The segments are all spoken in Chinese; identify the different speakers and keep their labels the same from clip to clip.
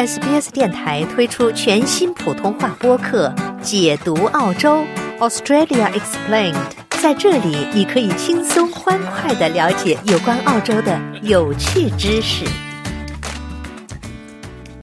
Speaker 1: SBS 电台推出全新普通话播客《解读澳洲 Australia Explained》。在这里，你可以轻松欢快的了解有关澳洲的有趣知识。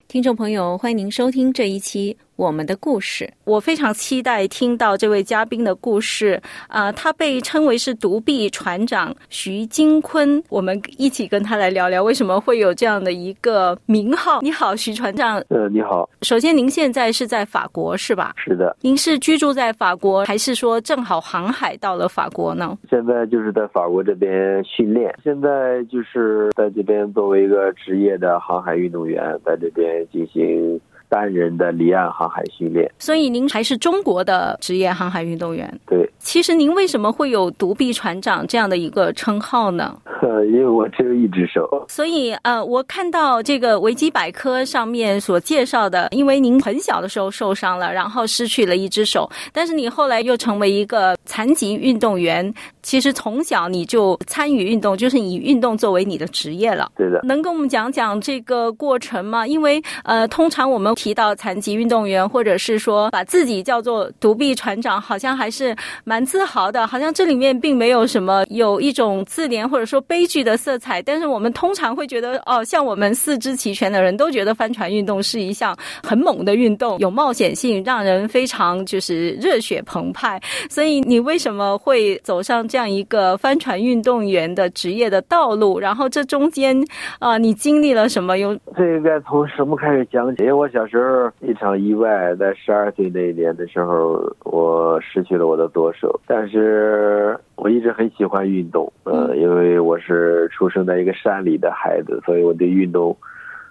Speaker 2: 听众朋友，欢迎您收听这一期。我们的故事，我非常期待听到这位嘉宾的故事。啊，他被称为是独臂船长徐金坤，我们一起跟他来聊聊为什么会有这样的一个名号。你好，徐船长。
Speaker 3: 呃，你好。
Speaker 2: 首先，您现在是在法国是吧？
Speaker 3: 是的。
Speaker 2: 您是居住在法国，还是说正好航海到了法国呢？
Speaker 3: 现在就是在法国这边训练，现在就是在这边作为一个职业的航海运动员，在这边进行。单人的离岸航海训练，
Speaker 2: 所以您还是中国的职业航海运动员。
Speaker 3: 对，
Speaker 2: 其实您为什么会有独臂船长这样的一个称号呢？
Speaker 3: 因为我只有一只手。
Speaker 2: 所以呃，我看到这个维基百科上面所介绍的，因为您很小的时候受伤了，然后失去了一只手，但是你后来又成为一个残疾运动员。其实从小你就参与运动，就是以运动作为你的职业了。
Speaker 3: 对的，
Speaker 2: 能跟我们讲讲这个过程吗？因为呃，通常我们提到残疾运动员，或者是说把自己叫做独臂船长，好像还是蛮自豪的，好像这里面并没有什么有一种自怜或者说悲剧的色彩。但是我们通常会觉得，哦，像我们四肢齐全的人都觉得帆船运动是一项很猛的运动，有冒险性，让人非常就是热血澎湃。所以你为什么会走上这？样一个帆船运动员的职业的道路，然后这中间啊，你经历了什么？有
Speaker 3: 这应该从什么开始讲起？因为我小时候一场意外，在十二岁那一年的时候，我失去了我的左手。但是我一直很喜欢运动，呃，因为我是出生在一个山里的孩子，所以我对运动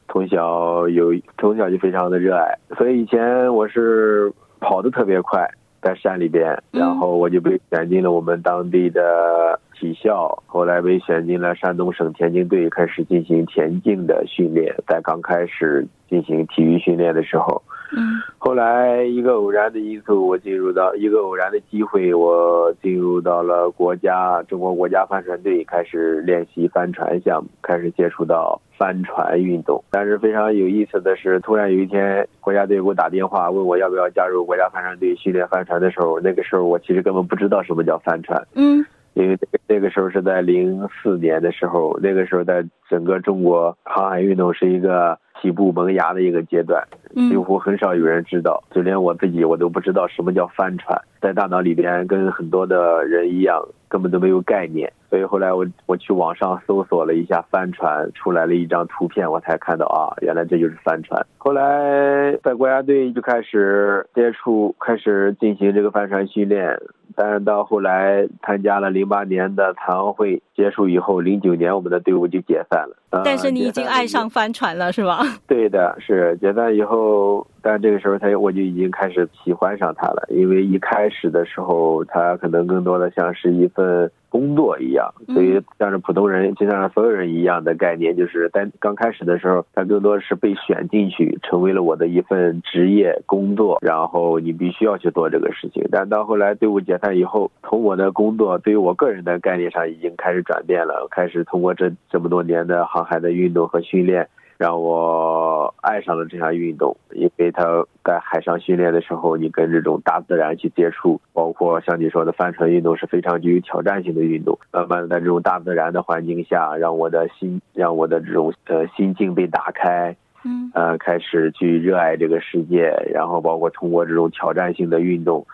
Speaker 3: 从小有从小就非常的热爱。所以以前我是跑得特别快。在山里边，然后我就被选进了我们当地的体校，后来被选进了山东省田径队，开始进行田径的训练。在刚开始进行体育训练的时候，
Speaker 2: 嗯，
Speaker 3: 后来一个偶然的因素，我进入到一个偶然的机会，我进入到了国家中国国家帆船队，开始练习帆船项目，开始接触到。帆船运动，但是非常有意思的是，突然有一天，国家队给我打电话，问我要不要加入国家帆船队训练帆船的时候，那个时候我其实根本不知道什么叫帆船。
Speaker 2: 嗯，
Speaker 3: 因为那个时候是在零四年的时候，那个时候在整个中国航海运动是一个起步萌芽的一个阶段，几乎很少有人知道，就连我自己我都不知道什么叫帆船，在大脑里边跟很多的人一样，根本都没有概念。所以后来我我去网上搜索了一下帆船，出来了一张图片，我才看到啊，原来这就是帆船。后来在国家队就开始接触，开始进行这个帆船训练。但是到后来参加了零八年的残奥会结束以后，零九年我们的队伍就解散了。
Speaker 2: 但是你已经爱上帆船了，是吧？
Speaker 3: 对的，是解散以后，但这个时候他我就已经开始喜欢上他了，因为一开始的时候，他可能更多的像是一份。工作一样，所以像是普通人，就像所有人一样的概念，就是在刚开始的时候，他更多是被选进去，成为了我的一份职业工作，然后你必须要去做这个事情。但到后来队伍解散以后，从我的工作对于我个人的概念上已经开始转变了，开始通过这这么多年的航海的运动和训练。让我爱上了这项运动，因为他在海上训练的时候，你跟这种大自然去接触，包括像你说的帆船运动是非常具有挑战性的运动。慢慢的在这种大自然的环境下，让我的心，让我的这种呃心境被打开，
Speaker 2: 嗯，
Speaker 3: 呃，开始去热爱这个世界，然后包括通过这种挑战性的运动。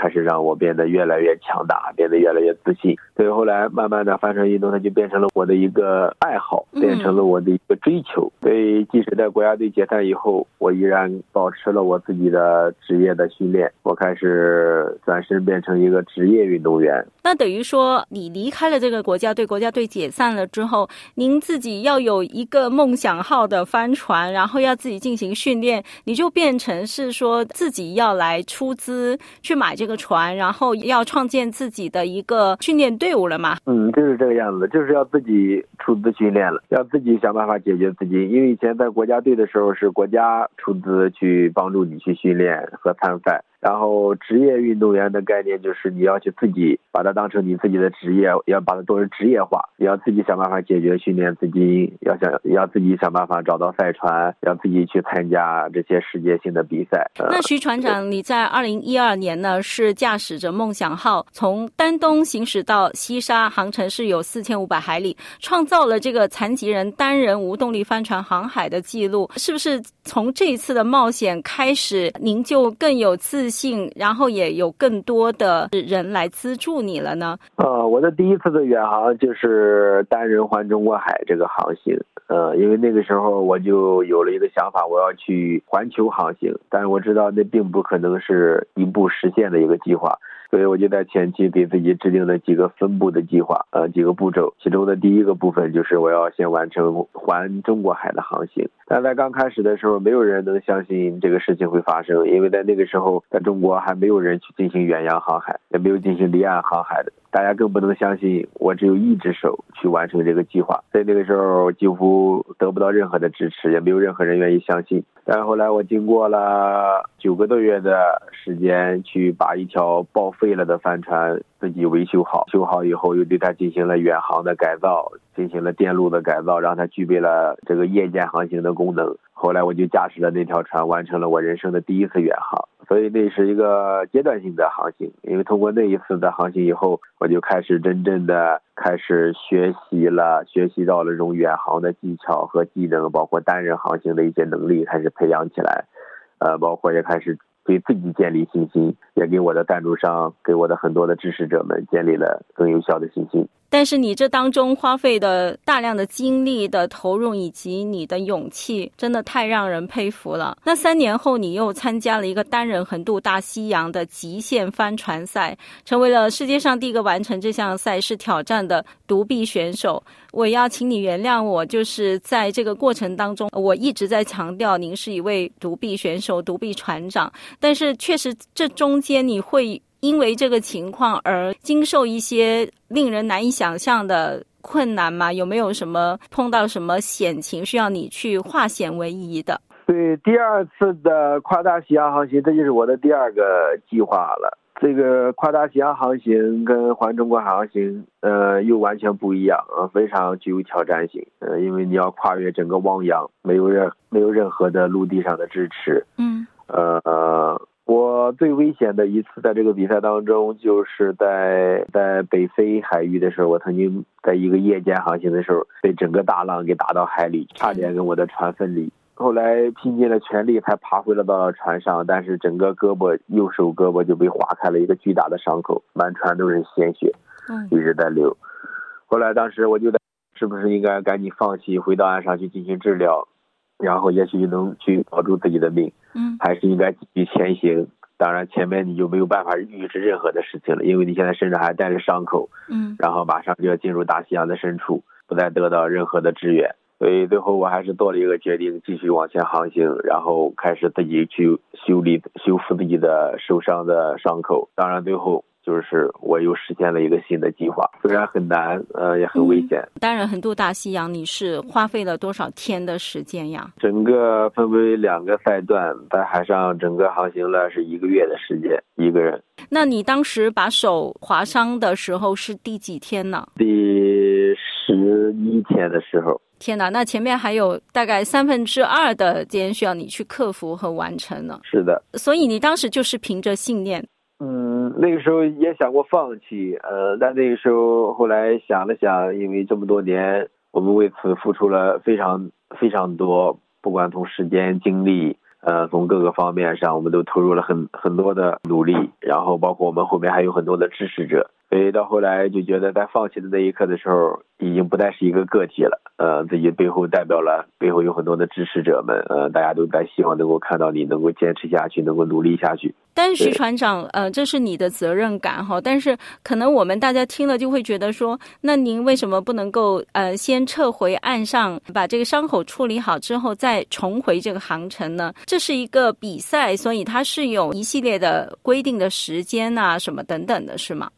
Speaker 3: 开始让我变得越来越强大，变得越来越自信。所以后来慢慢的，帆船运动它就变成了我的一个爱好，变成了我的一个追求。所以即使在国家队解散以后，我依然保持了我自己的职业的训练。我开始转身变成一个职业运动员。
Speaker 2: 那等于说，你离开了这个国家队，国家队解散了之后，您自己要有一个梦想号的帆船，然后要自己进行训练，你就变成是说自己要来出资去买这。个个船，然后要创建自己的一个训练队伍了嘛？
Speaker 3: 嗯，就是这个样子，就是要自己出资训练了，要自己想办法解决资金。因为以前在国家队的时候是国家出资去帮助你去训练和参赛，然后职业运动员的概念就是你要去自己把它当成你自己的职业，要把它作为职业化，你要自己想办法解决训练资金，要想要自己想办法找到赛船，要自己去参加这些世界性的比赛。
Speaker 2: 那徐船长，你在二零一二年呢是驾驶着梦想号从丹东行驶到西沙，航程是有四千五百海里，创造了这个残疾人单人无动力帆船航海的记录，是不是？从这一次的冒险开始，您就更有自信，然后也有更多的人来资助你了呢？
Speaker 3: 呃，我的第一次的远航就是单人环中国海这个航行，呃，因为那个时候我就有了一个想法，我要去环球航行，但是我知道那并不可能是一步实现的一个计划。所以我就在前期给自己制定了几个分步的计划，呃，几个步骤。其中的第一个部分就是我要先完成环中国海的航行。但在刚开始的时候，没有人能相信这个事情会发生，因为在那个时候，在中国还没有人去进行远洋航海，也没有进行离岸航海的。大家更不能相信我只有一只手去完成这个计划，在那个时候几乎得不到任何的支持，也没有任何人愿意相信。然后来我经过了九个多月的时间，去把一条报废了的帆船自己维修好，修好以后又对它进行了远航的改造，进行了电路的改造，让它具备了这个夜间航行的功能。后来我就驾驶了那条船，完成了我人生的第一次远航。所以那是一个阶段性的航行，因为通过那一次的航行以后，我就开始真正的开始学习了，学习到了这种远航的技巧和技能，包括单人航行的一些能力开始培养起来，呃，包括也开始。对自己建立信心，也给我的赞助商、给我的很多的支持者们建立了更有效的信心。
Speaker 2: 但是你这当中花费的大量的精力的投入，以及你的勇气，真的太让人佩服了。那三年后，你又参加了一个单人横渡大西洋的极限帆船赛，成为了世界上第一个完成这项赛事挑战的独臂选手。我要请你原谅我，就是在这个过程当中，我一直在强调您是一位独臂选手、独臂船长。但是确实，这中间你会因为这个情况而经受一些令人难以想象的困难吗？有没有什么碰到什么险情需要你去化险为夷的？
Speaker 3: 对，第二次的跨大西洋航行，这就是我的第二个计划了。这个跨大西洋航行跟环中国海航行，呃，又完全不一样啊，非常具有挑战性。呃，因为你要跨越整个汪洋，没有任没有任何的陆地上的支持。
Speaker 2: 嗯。
Speaker 3: 呃，我最危险的一次在这个比赛当中，就是在在北非海域的时候，我曾经在一个夜间航行的时候，被整个大浪给打到海里，差点跟我的船分离。后来拼尽了全力才爬回了到船上，但是整个胳膊右手胳膊就被划开了一个巨大的伤口，满船都是鲜血，一直在流。后来当时我就在，是不是应该赶紧放弃，回到岸上去进行治疗？然后也许能去保住自己的命，
Speaker 2: 嗯，
Speaker 3: 还是应该继续前行。当然，前面你就没有办法预知任何的事情了，因为你现在身上还带着伤口，
Speaker 2: 嗯，
Speaker 3: 然后马上就要进入大西洋的深处，不再得到任何的支援。所以最后我还是做了一个决定，继续往前航行，然后开始自己去修理、修复自己的受伤的伤口。当然最后。就是我又实现了一个新的计划，虽然很难，呃，也很危险。
Speaker 2: 当然，横渡大西洋，你是花费了多少天的时间呀？
Speaker 3: 整个分为两个赛段，在海上整个航行了是一个月的时间，一个人。
Speaker 2: 那你当时把手划伤的时候是第几天呢？
Speaker 3: 第十一天的时候。
Speaker 2: 天哪，那前面还有大概三分之二的间需要你去克服和完成呢。
Speaker 3: 是的。
Speaker 2: 所以你当时就是凭着信念。
Speaker 3: 嗯，那个时候也想过放弃，呃，但那个时候后来想了想，因为这么多年我们为此付出了非常非常多，不管从时间、精力，呃，从各个方面上，我们都投入了很很多的努力，然后包括我们后面还有很多的支持者。所以到后来就觉得，在放弃的那一刻的时候，已经不再是一个个体了。呃，自己背后代表了背后有很多的支持者们，呃，大家都在希望能够看到你能够坚持下去，能够努力下去。
Speaker 2: 但是徐船长，呃，这是你的责任感哈。但是可能我们大家听了就会觉得说，那您为什么不能够呃先撤回岸上，把这个伤口处理好之后再重回这个航程呢？这是一个比赛，所以它是有一系列的规定的时间啊，什么等等的，是吗？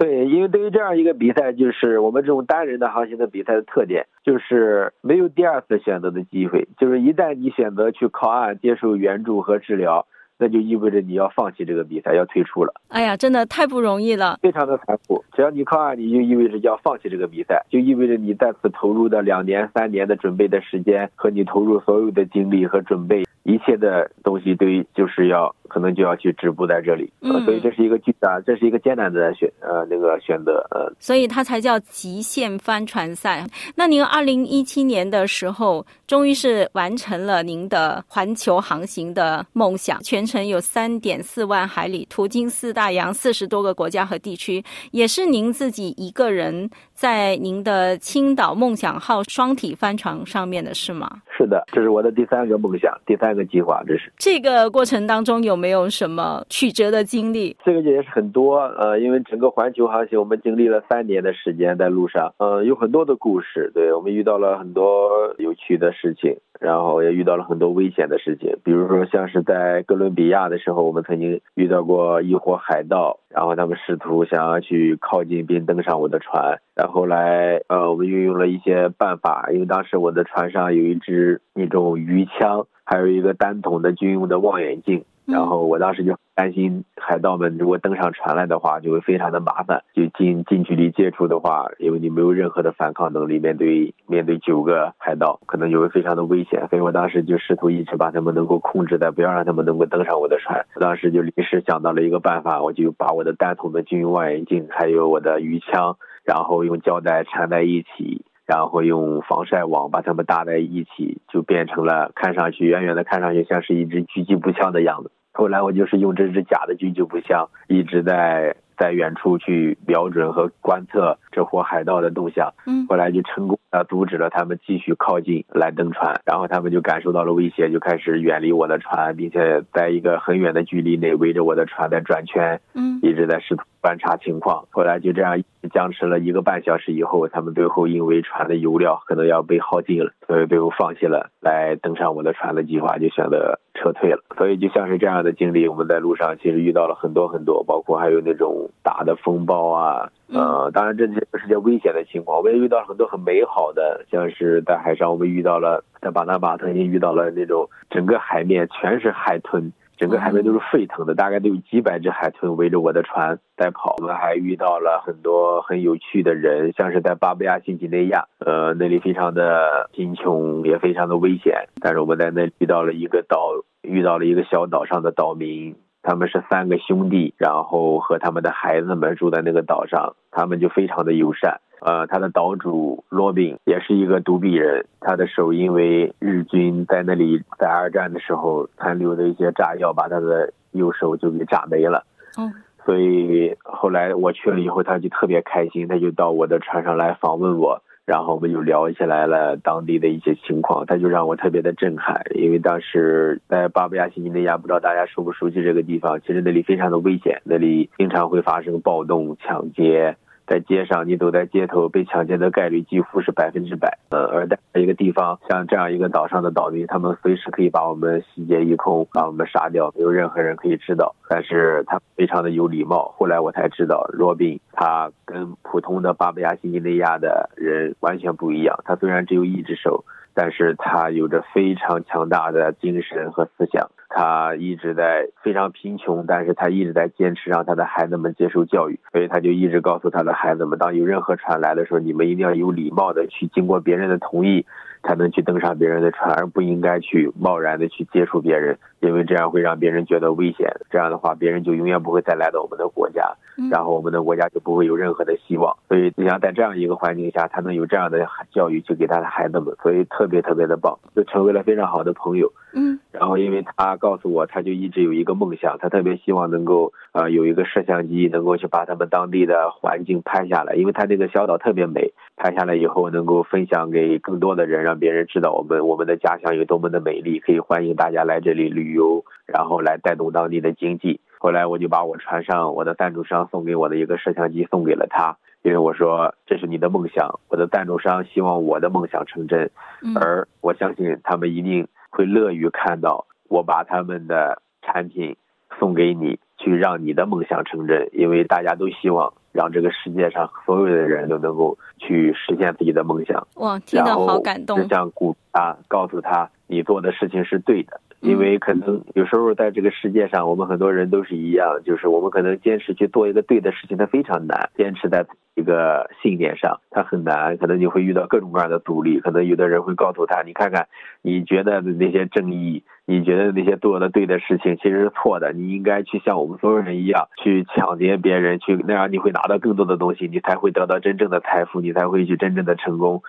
Speaker 3: 对，因为对于这样一个比赛，就是我们这种单人的航行的比赛的特点，就是没有第二次选择的机会。就是一旦你选择去靠岸接受援助和治疗，那就意味着你要放弃这个比赛，要退出了。
Speaker 2: 哎呀，真的太不容易了，
Speaker 3: 非常的残酷。只要你靠岸，你就意味着要放弃这个比赛，就意味着你在此投入的两年、三年的准备的时间和你投入所有的精力和准备。一切的东西都就是要可能就要去止步在这里，
Speaker 2: 嗯，
Speaker 3: 所以这是一个巨大，这是一个艰难的选呃那个选择，呃，
Speaker 2: 所以它才叫极限帆船赛。那您二零一七年的时候，终于是完成了您的环球航行的梦想，全程有三点四万海里，途经四大洋、四十多个国家和地区，也是您自己一个人在您的青岛梦想号双体帆船上面的是吗？
Speaker 3: 是的，这是我的第三个梦想，第三个计划。这是
Speaker 2: 这个过程当中有没有什么曲折的经历？
Speaker 3: 这个也是很多，呃，因为整个环球航行，我们经历了三年的时间在路上，嗯，有很多的故事。对我们遇到了很多有趣的事情，然后也遇到了很多危险的事情。比如说，像是在哥伦比亚的时候，我们曾经遇到过一伙海盗，然后他们试图想要去靠近并登上我的船。然后来，呃，我们运用了一些办法，因为当时我的船上有一支那种鱼枪，还有一个单筒的军用的望远镜。然后我当时就担心海盗们如果登上船来的话，就会非常的麻烦。就近近距离接触的话，因为你没有任何的反抗能力，面对面对九个海盗，可能就会非常的危险。所以我当时就试图一直把他们能够控制在，不要让他们能够登上我的船。我当时就临时想到了一个办法，我就把我的单筒的军用望远镜，还有我的鱼枪。然后用胶带缠在一起，然后用防晒网把它们搭在一起，就变成了看上去远远的看上去像是一支狙击步枪的样子。后来我就是用这只假的狙击步枪，一直在在远处去瞄准和观测这伙海盗的动向。
Speaker 2: 嗯，
Speaker 3: 后来就成功的阻止了他们继续靠近来登船，然后他们就感受到了威胁，就开始远离我的船，并且在一个很远的距离内围着我的船在转圈。
Speaker 2: 嗯，
Speaker 3: 一直在试图观察情况。后来就这样僵持了一个半小时以后，他们最后因为船的油料可能要被耗尽了，所以最后放弃了来登上我的船的计划，就选择撤退了。所以就像是这样的经历，我们在路上其实遇到了很多很多，包括还有那种大的风暴啊，呃，当然这些是些危险的情况。我们也遇到了很多很美好的，像是在海上，我们遇到了在巴拿马曾经遇到了那种整个海面全是海豚。整个海面都是沸腾的，大概都有几百只海豚围着我的船在跑。我们还遇到了很多很有趣的人，像是在巴布亚新几内亚，呃，那里非常的贫穷，也非常的危险。但是我们在那遇到了一个岛，遇到了一个小岛上的岛民，他们是三个兄弟，然后和他们的孩子们住在那个岛上，他们就非常的友善。呃，他的岛主罗宾也是一个独臂人，他的手因为日军在那里在二战的时候残留的一些炸药，把他的右手就给炸没了。
Speaker 2: 嗯，
Speaker 3: 所以后来我去了以后，他就特别开心，他就到我的船上来访问我，然后我们就聊起来了当地的一些情况，他就让我特别的震撼，因为当时在巴布亚新几内亚，不知道大家熟不熟悉这个地方，其实那里非常的危险，那里经常会发生暴动、抢劫。在街上，你走在街头，被强奸的概率几乎是百分之百。呃，而在一个地方，像这样一个岛上的岛民，他们随时可以把我们洗劫一空，把我们杀掉，没有任何人可以知道。但是他非常的有礼貌。后来我才知道，罗宾他跟普通的巴布亚新几内亚的人完全不一样。他虽然只有一只手，但是他有着非常强大的精神和思想。他一直在非常贫穷，但是他一直在坚持让他的孩子们接受教育，所以他就一直告诉他的孩子们，当有任何船来的时候，你们一定要有礼貌的去经过别人的同意，才能去登上别人的船，而不应该去贸然的去接触别人，因为这样会让别人觉得危险。这样的话，别人就永远不会再来到我们的国家，然后我们的国家就不会有任何的希望。所以，你想在这样一个环境下，他能有这样的教育去给他的孩子们，所以特别特别的棒，就成为了非常好的朋友。
Speaker 2: 嗯，
Speaker 3: 然后因为他告诉我，他就一直有一个梦想，他特别希望能够呃有一个摄像机，能够去把他们当地的环境拍下来，因为他那个小岛特别美，拍下来以后能够分享给更多的人，让别人知道我们我们的家乡有多么的美丽，可以欢迎大家来这里旅游，然后来带动当地的经济。后来我就把我船上我的赞助商送给我的一个摄像机送给了他，因为我说这是你的梦想，我的赞助商希望我的梦想成真，而我相信他们一定。会乐于看到我把他们的产品送给你，去让你的梦想成真。因为大家都希望让这个世界上所有的人都能够去实现自己的梦想。
Speaker 2: 哇，听得好感动！
Speaker 3: 就像鼓啊，告诉他你做的事情是对的，因为可能有时候在这个世界上，我们很多人都是一样，就是我们可能坚持去做一个对的事情，它非常难。坚持在一个信念上，它很难。可能你会遇到各种各样的阻力，可能有的人会告诉他：“你看看，你觉得的那些正义，你觉得那些做的对的事情，其实是错的。你应该去像我们所有人一样，去抢劫别人，去那样你会拿到更多的东西，你才会得到真正的财富，你才会去真正的成功。”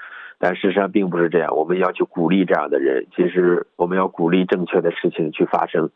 Speaker 3: 但事实上并不是这样，我们要去鼓励这样的人。其实我们要鼓励正确的事情去发生，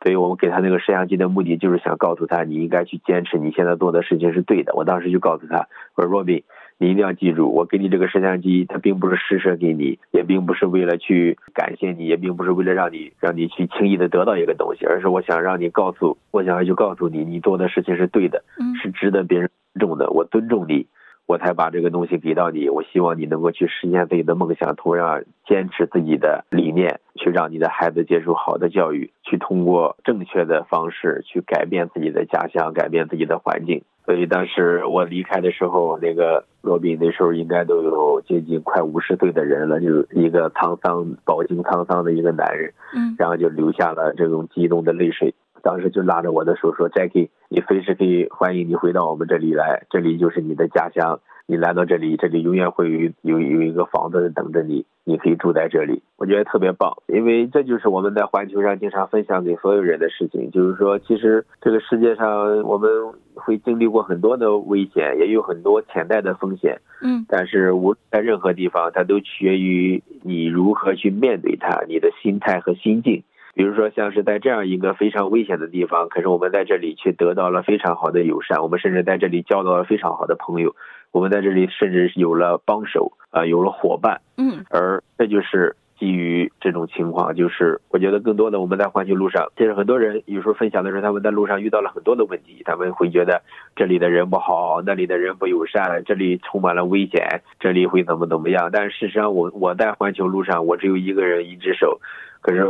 Speaker 3: 所以我们给他那个摄像机的目的就是想告诉他，你应该去坚持你现在做的事情是对的。我当时就告诉他，我说：“Robin，你一定要记住，我给你这个摄像机，它并不是施舍给你，也并不是为了去感谢你，也并不是为了让你让你去轻易的得到一个东西，而是我想让你告诉，我想要去告诉你，你做的事情是对的，是值得别人尊重的。我尊重你。”我才把这个东西给到你，我希望你能够去实现自己的梦想，同样坚持自己的理念，去让你的孩子接受好的教育，去通过正确的方式去改变自己的家乡，改变自己的环境。所以当时我离开的时候，那个罗宾那时候应该都有接近快五十岁的人了，就是一个沧桑、饱经沧桑的一个男人，
Speaker 2: 嗯，
Speaker 3: 然后就流下了这种激动的泪水。当时就拉着我的手说：“Jackie，你随时可以欢迎你回到我们这里来，这里就是你的家乡。你来到这里，这里永远会有有有一个房子等着你，你可以住在这里。我觉得特别棒，因为这就是我们在环球上经常分享给所有人的事情，就是说，其实这个世界上我们会经历过很多的危险，也有很多潜在的风险。
Speaker 2: 嗯，
Speaker 3: 但是无在任何地方，它都取决于你如何去面对它，你的心态和心境。”比如说，像是在这样一个非常危险的地方，可是我们在这里却得到了非常好的友善，我们甚至在这里交到了非常好的朋友，我们在这里甚至有了帮手啊，有了伙伴，
Speaker 2: 嗯，
Speaker 3: 而这就是基于这种情况，就是我觉得更多的我们在环球路上，其实很多人有时候分享的时候，他们在路上遇到了很多的问题，他们会觉得这里的人不好，那里的人不友善，这里充满了危险，这里会怎么怎么样？但事实上，我我在环球路上，我只有一个人，一只手。可是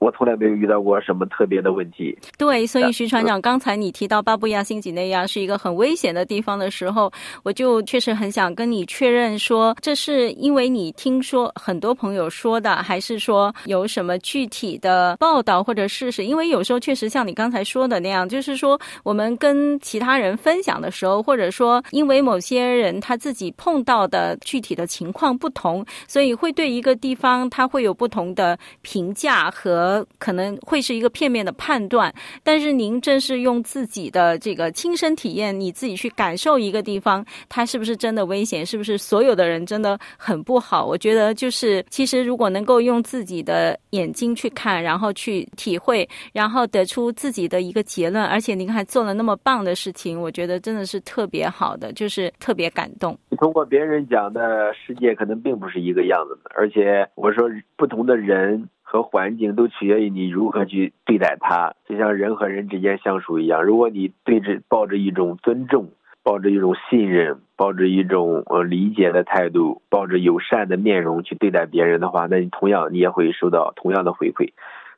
Speaker 3: 我从来没有遇到过什么特别的问题。
Speaker 2: 对，所以徐船长，刚才你提到巴布亚新几内亚是一个很危险的地方的时候，我就确实很想跟你确认说，这是因为你听说很多朋友说的，还是说有什么具体的报道或者事实？因为有时候确实像你刚才说的那样，就是说我们跟其他人分享的时候，或者说因为某些人他自己碰到的具体的情况不同，所以会对一个地方他会有不同的评。价和可能会是一个片面的判断，但是您正是用自己的这个亲身体验，你自己去感受一个地方，它是不是真的危险，是不是所有的人真的很不好？我觉得就是，其实如果能够用自己的眼睛去看，然后去体会，然后得出自己的一个结论，而且您还做了那么棒的事情，我觉得真的是特别好的，就是特别感动。
Speaker 3: 你通过别人讲的世界，可能并不是一个样子的，而且我说不同的人。和环境都取决于你如何去对待它，就像人和人之间相处一样。如果你对着抱着一种尊重，抱着一种信任，抱着一种呃理解的态度，抱着友善的面容去对待别人的话，那你同样你也会收到同样的回馈。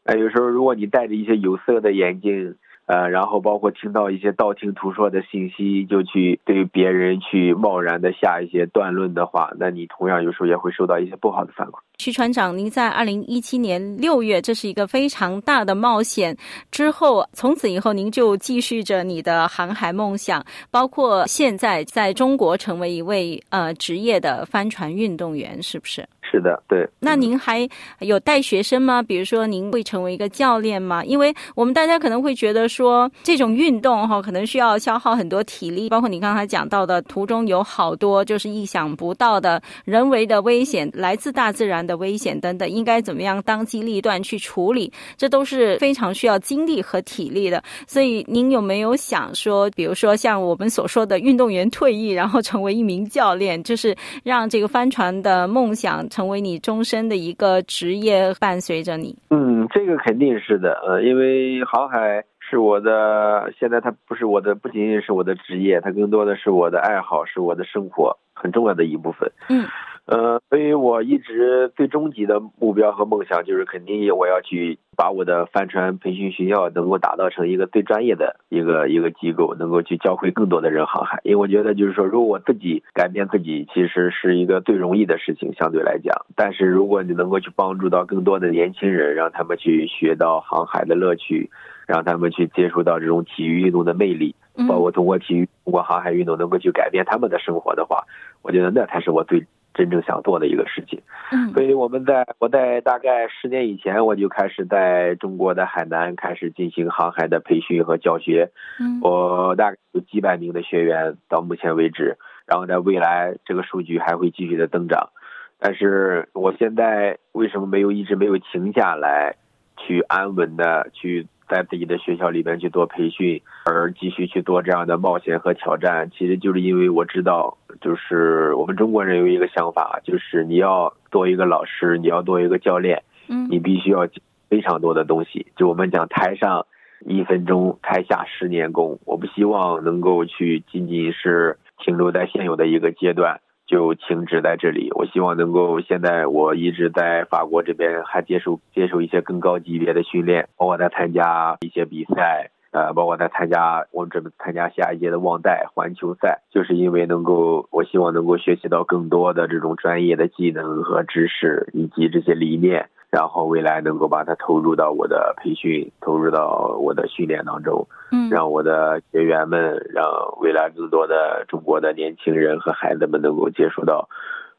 Speaker 3: 那有时候如果你戴着一些有色的眼镜，呃，然后包括听到一些道听途说的信息，就去对别人去贸然的下一些断论的话，那你同样有时候也会收到一些不好的反馈。
Speaker 2: 徐船长，您在二零一七年六月，这是一个非常大的冒险。之后，从此以后，您就继续着你的航海梦想，包括现在在中国成为一位呃职业的帆船运动员，是不是？
Speaker 3: 是的，对。
Speaker 2: 那您还有带学生吗？比如说，您会成为一个教练吗？因为我们大家可能会觉得说，这种运动哈，可能需要消耗很多体力，包括你刚才讲到的，途中有好多就是意想不到的人为的危险，来自大自然的危险等等，应该怎么样当机立断去处理？这都是非常需要精力和体力的。所以，您有没有想说，比如说像我们所说的运动员退役，然后成为一名教练，就是让这个帆船的梦想成。为你终身的一个职业，伴随着你。
Speaker 3: 嗯，这个肯定是的，呃，因为航海是我的，现在它不是我的，不仅仅是我的职业，它更多的是我的爱好，是我的生活很重要的一部分。
Speaker 2: 嗯，
Speaker 3: 呃，所以我一直最终极的目标和梦想就是肯定我要去把我的帆船培训学校能够打造成一个最专业的一个一个机构，能够去教会更多的人航海。因为我觉得就是说，如果我自己改变自己，其实是一个最容易的事情，相对来讲。但是如果你能够去帮助到更多的年轻人，让他们去学到航海的乐趣，让他们去接触到这种体育运动的魅力，包括通过体育、通过航海运动能够去改变他们的生活的话，我觉得那才是我最。真正想做的一个事情，
Speaker 2: 嗯，
Speaker 3: 所以我们在我在大概十年以前，我就开始在中国的海南开始进行航海的培训和教学，
Speaker 2: 嗯，
Speaker 3: 我大概有几百名的学员到目前为止，然后在未来这个数据还会继续的增长，但是我现在为什么没有一直没有停下来，去安稳的去。在自己的学校里边去做培训，而继续去做这样的冒险和挑战，其实就是因为我知道，就是我们中国人有一个想法，就是你要做一个老师，你要做一个教练，
Speaker 2: 嗯，
Speaker 3: 你必须要非常多的东西。就我们讲台上一分钟，台下十年功。我不希望能够去仅仅是停留在现有的一个阶段。就停止在这里。我希望能够现在我一直在法国这边还接受接受一些更高级别的训练，包括在参加一些比赛，呃，包括在参加我准备参加下一届的旺代环球赛，就是因为能够我希望能够学习到更多的这种专业的技能和知识以及这些理念。然后未来能够把它投入到我的培训，投入到我的训练当中，
Speaker 2: 嗯，
Speaker 3: 让我的学员们，让未来更多的中国的年轻人和孩子们能够接触到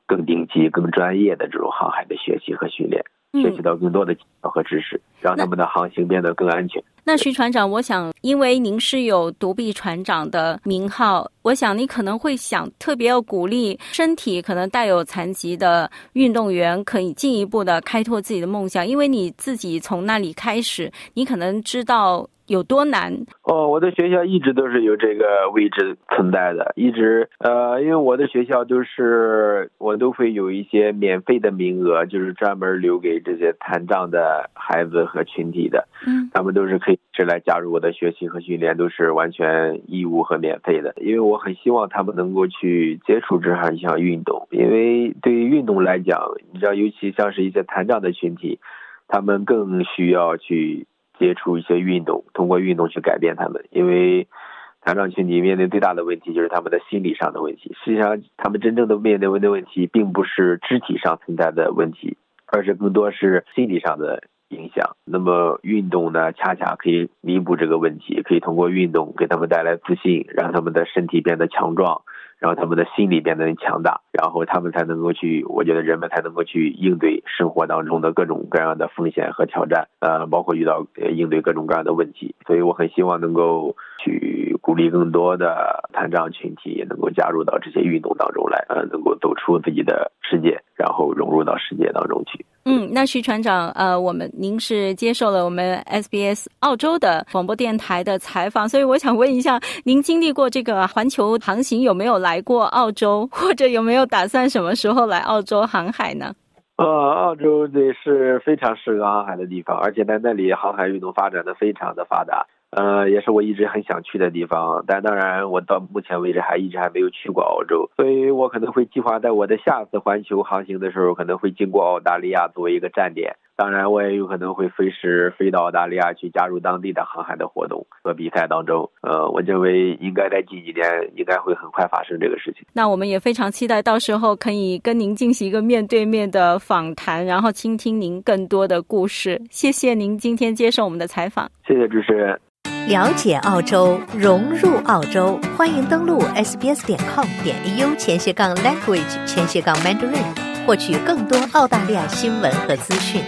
Speaker 3: 更顶级、更专业的这种航海的学习和训练。学习到更多的技巧和知识，让他们的航行变得更安全。
Speaker 2: 那徐船长，我想，因为您是有独臂船长的名号，我想你可能会想特别要鼓励身体可能带有残疾的运动员，可以进一步的开拓自己的梦想，因为你自己从那里开始，你可能知道。有多难？
Speaker 3: 哦，我的学校一直都是有这个位置存在的，一直呃，因为我的学校都是我都会有一些免费的名额，就是专门留给这些残障的孩子和群体的。
Speaker 2: 嗯，
Speaker 3: 他们都是可以是来加入我的学习和训练，都是完全义务和免费的。因为我很希望他们能够去接触这样一项运动，因为对于运动来讲，你知道，尤其像是一些残障的群体，他们更需要去。接触一些运动，通过运动去改变他们。因为残障群体面临最大的问题就是他们的心理上的问题。实际上，他们真正的面对问的问题，并不是肢体上存在的问题，而是更多是心理上的影响。那么，运动呢，恰恰可以弥补这个问题，可以通过运动给他们带来自信，让他们的身体变得强壮。然后他们的心理变得强大，然后他们才能够去，我觉得人们才能够去应对生活当中的各种各样的风险和挑战，呃，包括遇到应对各种各样的问题。所以我很希望能够去鼓励更多的残障群体也能够加入到这些运动当中来，呃，能够走出自己的世界，然后融入到世界当中去。
Speaker 2: 嗯，那徐船长，呃，我们您是接受了我们 SBS 澳洲的广播电台的采访，所以我想问一下，您经历过这个环球航行，有没有来过澳洲，或者有没有打算什么时候来澳洲航海呢？
Speaker 3: 呃，澳洲这是非常适合航海的地方，而且在那里航海运动发展的非常的发达。呃，也是我一直很想去的地方，但当然我到目前为止还一直还没有去过澳洲，所以我可能会计划在我的下次环球航行的时候，可能会经过澳大利亚作为一个站点。当然，我也有可能会飞时飞到澳大利亚去加入当地的航海的活动和比赛当中。呃，我认为应该在近几年应该会很快发生这个事情。
Speaker 2: 那我们也非常期待到时候可以跟您进行一个面对面的访谈，然后倾听您更多的故事。谢谢您今天接受我们的采访。
Speaker 3: 谢谢主持人。
Speaker 1: 了解澳洲，融入澳洲，欢迎登录 sbs 点 com 点 au 前斜杠 language 前斜杠 mandarin，获取更多澳大利亚新闻和资讯。